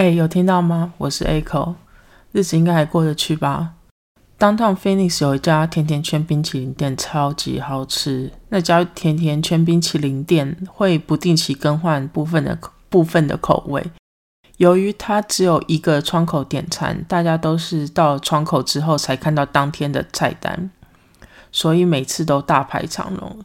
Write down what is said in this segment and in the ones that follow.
哎，有听到吗？我是 Echo，日子应该还过得去吧？Downtown Phoenix 有一家甜甜圈冰淇淋店，超级好吃。那家甜甜圈冰淇淋店会不定期更换部分的部分的口味。由于它只有一个窗口点餐，大家都是到窗口之后才看到当天的菜单，所以每次都大排长龙。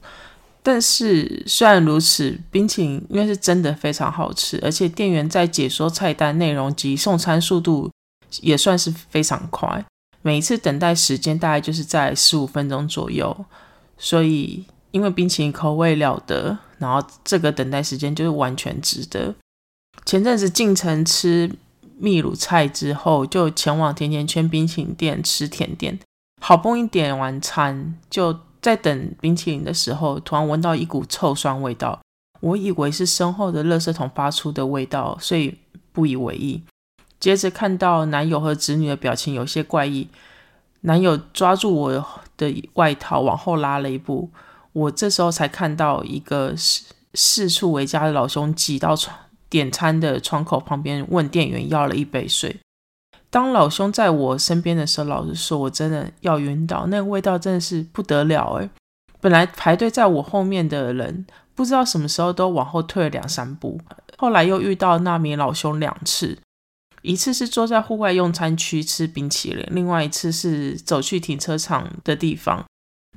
但是虽然如此，冰淇淋因为是真的非常好吃，而且店员在解说菜单内容及送餐速度也算是非常快，每一次等待时间大概就是在十五分钟左右。所以因为冰淇淋口味了得，然后这个等待时间就是完全值得。前阵子进城吃秘鲁菜之后，就前往甜甜圈冰淇淋店吃甜点，好不容易点完餐就。在等冰淇淋的时候，突然闻到一股臭酸味道，我以为是身后的垃圾桶发出的味道，所以不以为意。接着看到男友和子女的表情有些怪异，男友抓住我的外套往后拉了一步，我这时候才看到一个四四处为家的老兄挤到窗点餐的窗口旁边，问店员要了一杯水。当老兄在我身边的时候，老实说，我真的要晕倒。那个味道真的是不得了诶。本来排队在我后面的人，不知道什么时候都往后退了两三步。后来又遇到那名老兄两次，一次是坐在户外用餐区吃冰淇淋，另外一次是走去停车场的地方。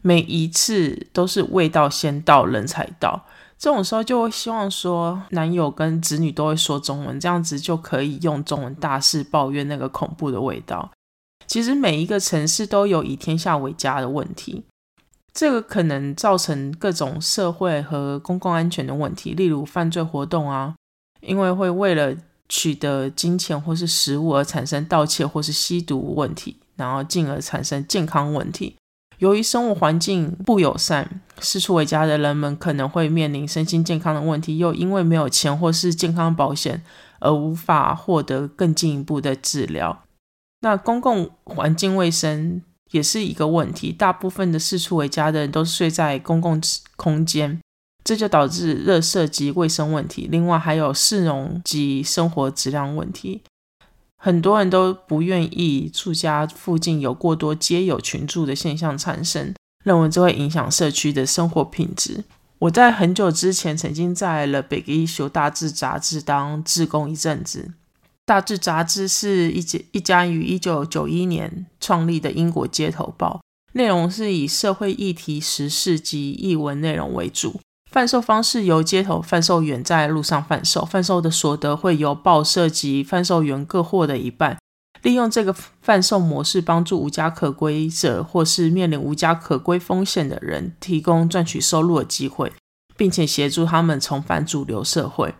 每一次都是味道先到，人才到。这种时候就会希望说，男友跟子女都会说中文，这样子就可以用中文大肆抱怨那个恐怖的味道。其实每一个城市都有以天下为家的问题，这个可能造成各种社会和公共安全的问题，例如犯罪活动啊，因为会为了取得金钱或是食物而产生盗窃或是吸毒问题，然后进而产生健康问题。由于生活环境不友善，四处为家的人们可能会面临身心健康的问题，又因为没有钱或是健康保险而无法获得更进一步的治疗。那公共环境卫生也是一个问题，大部分的四处为家的人都睡在公共空间，这就导致热射及卫生问题。另外还有市容及生活质量问题。很多人都不愿意住家附近有过多街友群住的现象产生，认为这会影响社区的生活品质。我在很久之前曾经在了《Big Issue》大志杂志当志工一阵子。大志杂志是一家一家于一九九一年创立的英国街头报，内容是以社会议题、时事及译文内容为主。贩售方式由街头贩售员在路上贩售，贩售的所得会由报社及贩售员各获得一半。利用这个贩售模式，帮助无家可归者或是面临无家可归风险的人，提供赚取收入的机会，并且协助他们重返主流社会。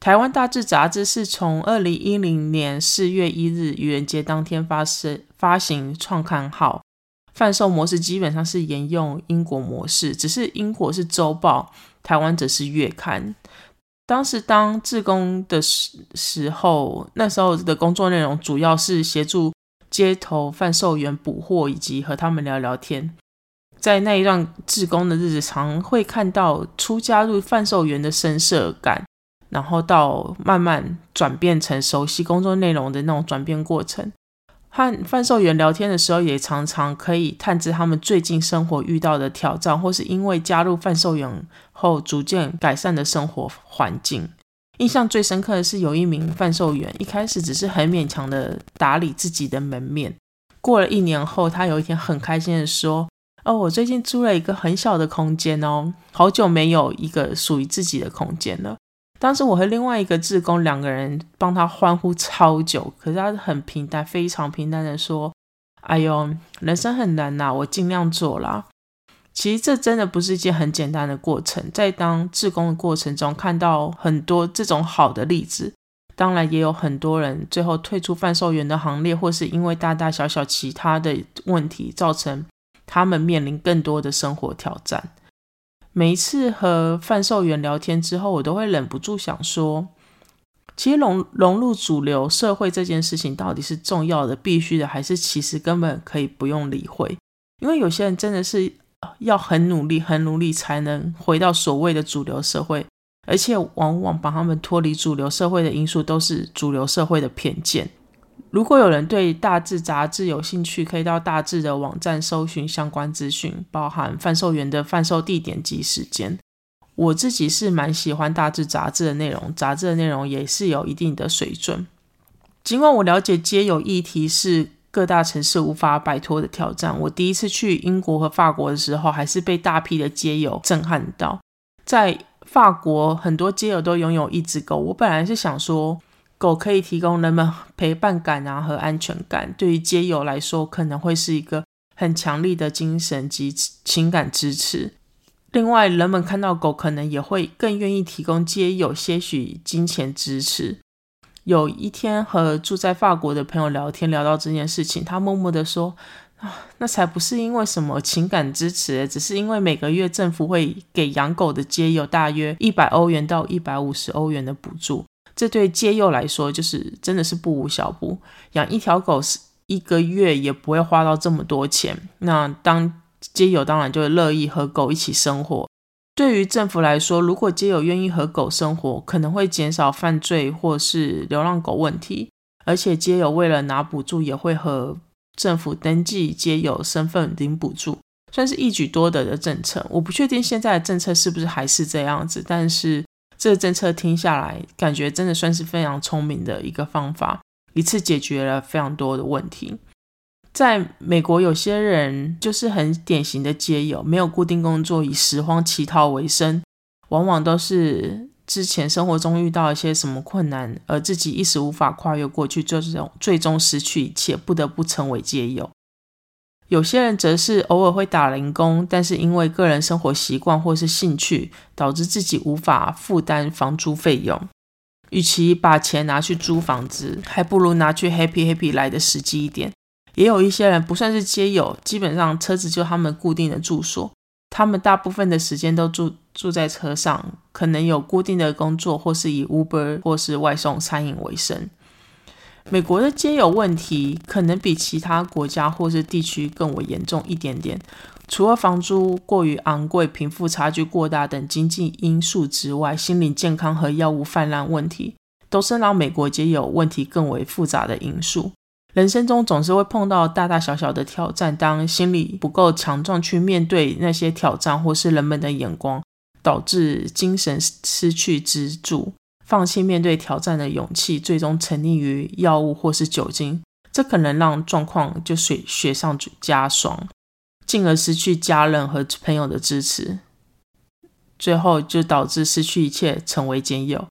台湾大志杂志是从二零一零年四月一日愚人节当天发生发行创刊号。贩售模式基本上是沿用英国模式，只是英国是周报，台湾则是月刊。当时当志工的时时候，那时候的工作内容主要是协助街头贩售员补货，以及和他们聊聊天。在那一段志工的日子，常会看到初加入贩售员的生涩感，然后到慢慢转变成熟悉工作内容的那种转变过程。和贩售员聊天的时候，也常常可以探知他们最近生活遇到的挑战，或是因为加入贩售员后逐渐改善的生活环境。印象最深刻的是，有一名贩售员一开始只是很勉强的打理自己的门面，过了一年后，他有一天很开心的说：“哦，我最近租了一个很小的空间哦，好久没有一个属于自己的空间了。”当时我和另外一个志工两个人帮他欢呼超久，可是他很平淡，非常平淡的说：“哎呦，人生很难呐，我尽量做啦。”其实这真的不是一件很简单的过程，在当志工的过程中，看到很多这种好的例子，当然也有很多人最后退出贩售员的行列，或是因为大大小小其他的问题，造成他们面临更多的生活挑战。每一次和贩售员聊天之后，我都会忍不住想说，其实融融入主流社会这件事情到底是重要的、必须的，还是其实根本可以不用理会？因为有些人真的是要很努力、很努力才能回到所谓的主流社会，而且往往把他们脱离主流社会的因素都是主流社会的偏见。如果有人对大志杂志有兴趣，可以到大志的网站搜寻相关资讯，包含贩售员的贩售地点及时间。我自己是蛮喜欢大志杂志的内容，杂志的内容也是有一定的水准。尽管我了解街友议题是各大城市无法摆脱的挑战，我第一次去英国和法国的时候，还是被大批的街友震撼到。在法国，很多街友都拥有一只狗。我本来是想说。狗可以提供人们陪伴感啊和安全感，对于街友来说可能会是一个很强力的精神及情感支持。另外，人们看到狗可能也会更愿意提供街友些许金钱支持。有一天和住在法国的朋友聊天，聊到这件事情，他默默的说：“啊，那才不是因为什么情感支持，只是因为每个月政府会给养狗的街友大约一百欧元到一百五十欧元的补助。”这对街友来说，就是真的是不无小补。养一条狗是一个月也不会花到这么多钱。那当街友当然就乐意和狗一起生活。对于政府来说，如果街友愿意和狗生活，可能会减少犯罪或是流浪狗问题。而且街友为了拿补助，也会和政府登记街友身份领补助，算是一举多得的政策。我不确定现在的政策是不是还是这样子，但是。这个政策听下来，感觉真的算是非常聪明的一个方法，一次解决了非常多的问题。在美国，有些人就是很典型的街友，没有固定工作，以拾荒乞讨为生，往往都是之前生活中遇到一些什么困难，而自己一时无法跨越过去，最终最终失去一切，不得不成为街友。有些人则是偶尔会打零工，但是因为个人生活习惯或是兴趣，导致自己无法负担房租费用。与其把钱拿去租房子，还不如拿去 happy happy 来的实际一点。也有一些人不算是街友，基本上车子就他们固定的住所，他们大部分的时间都住住在车上，可能有固定的工作，或是以 Uber 或是外送餐饮为生。美国的街友问题可能比其他国家或是地区更为严重一点点。除了房租过于昂贵、贫富差距过大等经济因素之外，心理健康和药物泛滥问题都是让美国街友问题更为复杂的因素。人生中总是会碰到大大小小的挑战，当心理不够强壮去面对那些挑战，或是人们的眼光，导致精神失去支柱。放弃面对挑战的勇气，最终沉溺于药物或是酒精，这可能让状况就水雪上加霜，进而失去家人和朋友的支持，最后就导致失去一切，成为监友。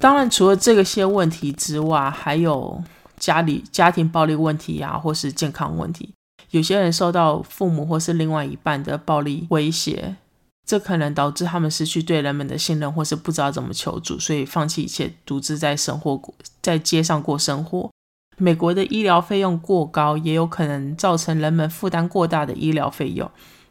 当然，除了这些问题之外，还有家里家庭暴力问题呀，或是健康问题。有些人受到父母或是另外一半的暴力威胁。这可能导致他们失去对人们的信任，或是不知道怎么求助，所以放弃一切，独自在生活过在街上过生活。美国的医疗费用过高，也有可能造成人们负担过大的医疗费用，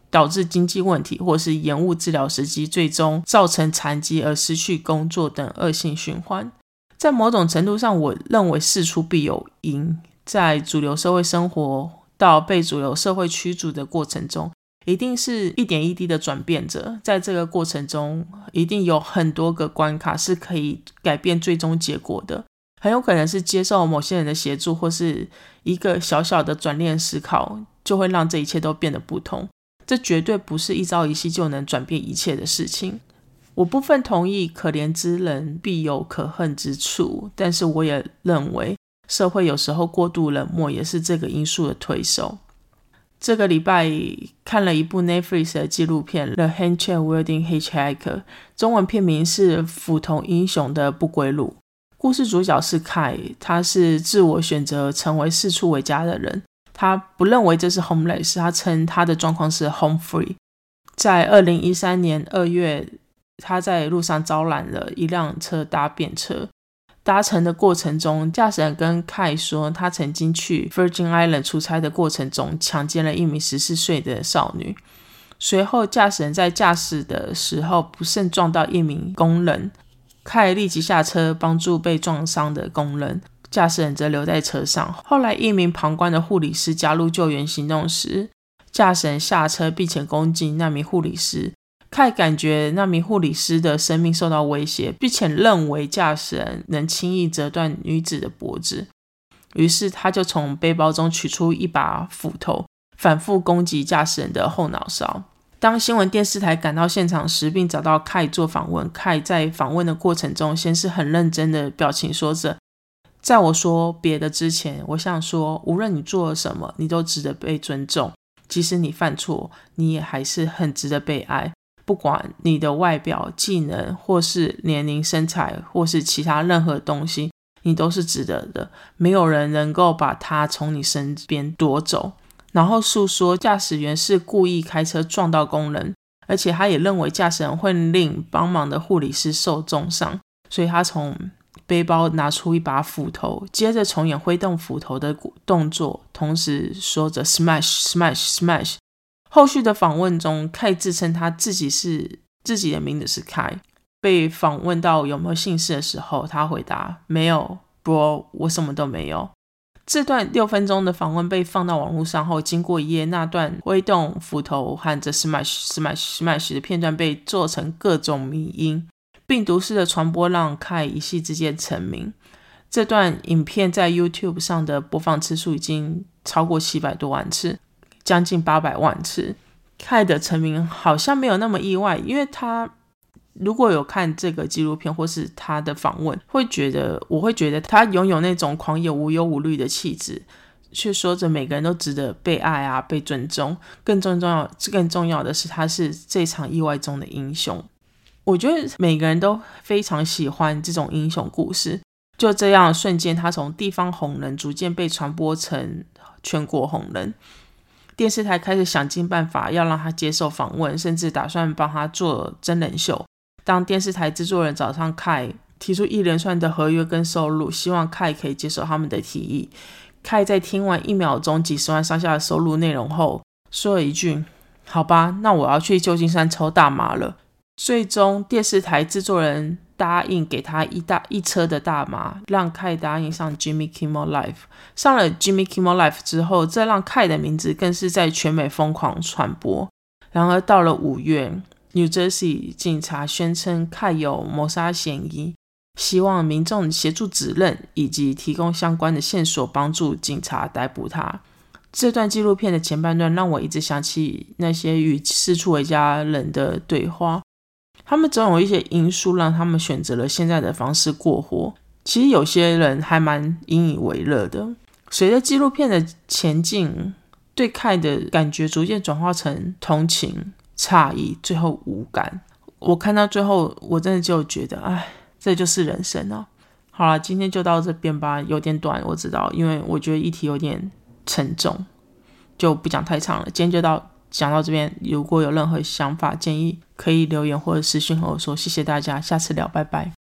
导致经济问题，或是延误治疗时机，最终造成残疾而失去工作等恶性循环。在某种程度上，我认为事出必有因，在主流社会生活到被主流社会驱逐的过程中。一定是一点一滴的转变着，在这个过程中，一定有很多个关卡是可以改变最终结果的。很有可能是接受某些人的协助，或是一个小小的转念思考，就会让这一切都变得不同。这绝对不是一朝一夕就能转变一切的事情。我部分同意“可怜之人必有可恨之处”，但是我也认为社会有时候过度冷漠也是这个因素的推手。这个礼拜看了一部 Netflix 的纪录片《The Handchain Wielding Hitchhiker》，中文片名是《斧头英雄的不归路》。故事主角是凯，他是自我选择成为四处为家的人。他不认为这是 homeless，他称他的状况是 home free。在二零一三年二月，他在路上招揽了一辆车搭便车。搭乘的过程中，驾驶人跟凯说，他曾经去 Virgin Island 出差的过程中，强奸了一名十四岁的少女。随后，驾驶人在驾驶的时候不慎撞到一名工人，凯立即下车帮助被撞伤的工人，驾驶人则留在车上。后来，一名旁观的护理师加入救援行动时，驾驶人下车并且攻击那名护理师。凯感觉那名护理师的生命受到威胁，并且认为驾驶人能轻易折断女子的脖子，于是他就从背包中取出一把斧头，反复攻击驾驶人的后脑勺。当新闻电视台赶到现场时，并找到凯做访问，凯在访问的过程中，先是很认真的表情说着：“在我说别的之前，我想说，无论你做了什么，你都值得被尊重。即使你犯错，你也还是很值得被爱。不管你的外表、技能，或是年龄、身材，或是其他任何东西，你都是值得的。没有人能够把它从你身边夺走。”然后诉说驾驶员是故意开车撞到工人，而且他也认为驾驶人会令帮忙的护理师受重伤，所以他从背包拿出一把斧头，接着重演挥动斧头的动作，同时说着 “smash smash smash”。后续的访问中，凯自称他自己是自己的名字是凯。被访问到有没有姓氏的时候，他回答：“没有，bro，我什么都没有。”这段六分钟的访问被放到网络上后，经过一夜，那段挥动斧头喊着 “smash smash smash” 的片段被做成各种迷音，病毒式的传播让凯一夕之间成名。这段影片在 YouTube 上的播放次数已经超过七百多万次，将近八百万次。凯的成名好像没有那么意外，因为他。如果有看这个纪录片或是他的访问，会觉得我会觉得他拥有那种狂野、无忧无虑的气质，却说着每个人都值得被爱啊，被尊重。更重重要，更重要的是，他是这场意外中的英雄。我觉得每个人都非常喜欢这种英雄故事。就这样，瞬间他从地方红人逐渐被传播成全国红人。电视台开始想尽办法要让他接受访问，甚至打算帮他做真人秀。当电视台制作人找上凯，提出一连串的合约跟收入，希望凯可以接受他们的提议。凯在听完一秒钟几十万上下的收入内容后，说了一句：“好吧，那我要去旧金山抽大麻了。”最终，电视台制作人答应给他一大一车的大麻，让凯答应上 Jimmy Kimmel Live。上了 Jimmy Kimmel Live 之后，这让凯的名字更是在全美疯狂传播。然而，到了五月。New Jersey 警察宣称凯有谋杀嫌疑，希望民众协助指认以及提供相关的线索，帮助警察逮捕他。这段纪录片的前半段让我一直想起那些与四处为家人的对话，他们总有一些因素让他们选择了现在的方式过活。其实有些人还蛮引以为乐的。随着纪录片的前进，对凯的感觉逐渐转化成同情。诧异，最后无感。我看到最后，我真的就觉得，哎，这就是人生啊！好了，今天就到这边吧，有点短，我知道，因为我觉得议题有点沉重，就不讲太长了。今天就到讲到这边，如果有任何想法建议，可以留言或者私信和我说。谢谢大家，下次聊，拜拜。